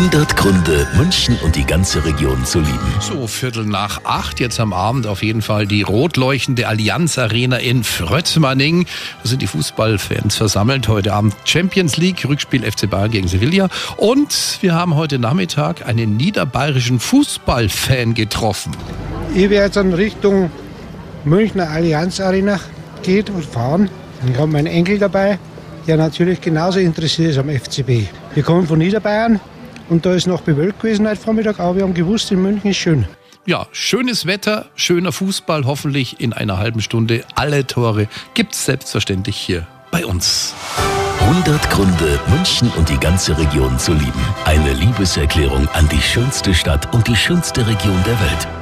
100 Gründe, München und die ganze Region zu lieben. So, Viertel nach acht, jetzt am Abend auf jeden Fall die rot leuchtende Allianz Arena in Frötzmanning. Da sind die Fußballfans versammelt. Heute Abend Champions League, Rückspiel FC Bayern gegen Sevilla. Und wir haben heute Nachmittag einen niederbayerischen Fußballfan getroffen. Ich werde jetzt in Richtung Münchner Allianz Arena geht und fahren. Ich habe meinen Enkel dabei, der natürlich genauso interessiert ist am FCB. Wir kommen von Niederbayern und da ist noch bewölkt gewesen heute Vormittag, aber wir haben gewusst, in München ist schön. Ja, schönes Wetter, schöner Fußball, hoffentlich in einer halben Stunde. Alle Tore gibt's selbstverständlich hier bei uns. 100 Gründe, München und die ganze Region zu lieben. Eine Liebeserklärung an die schönste Stadt und die schönste Region der Welt.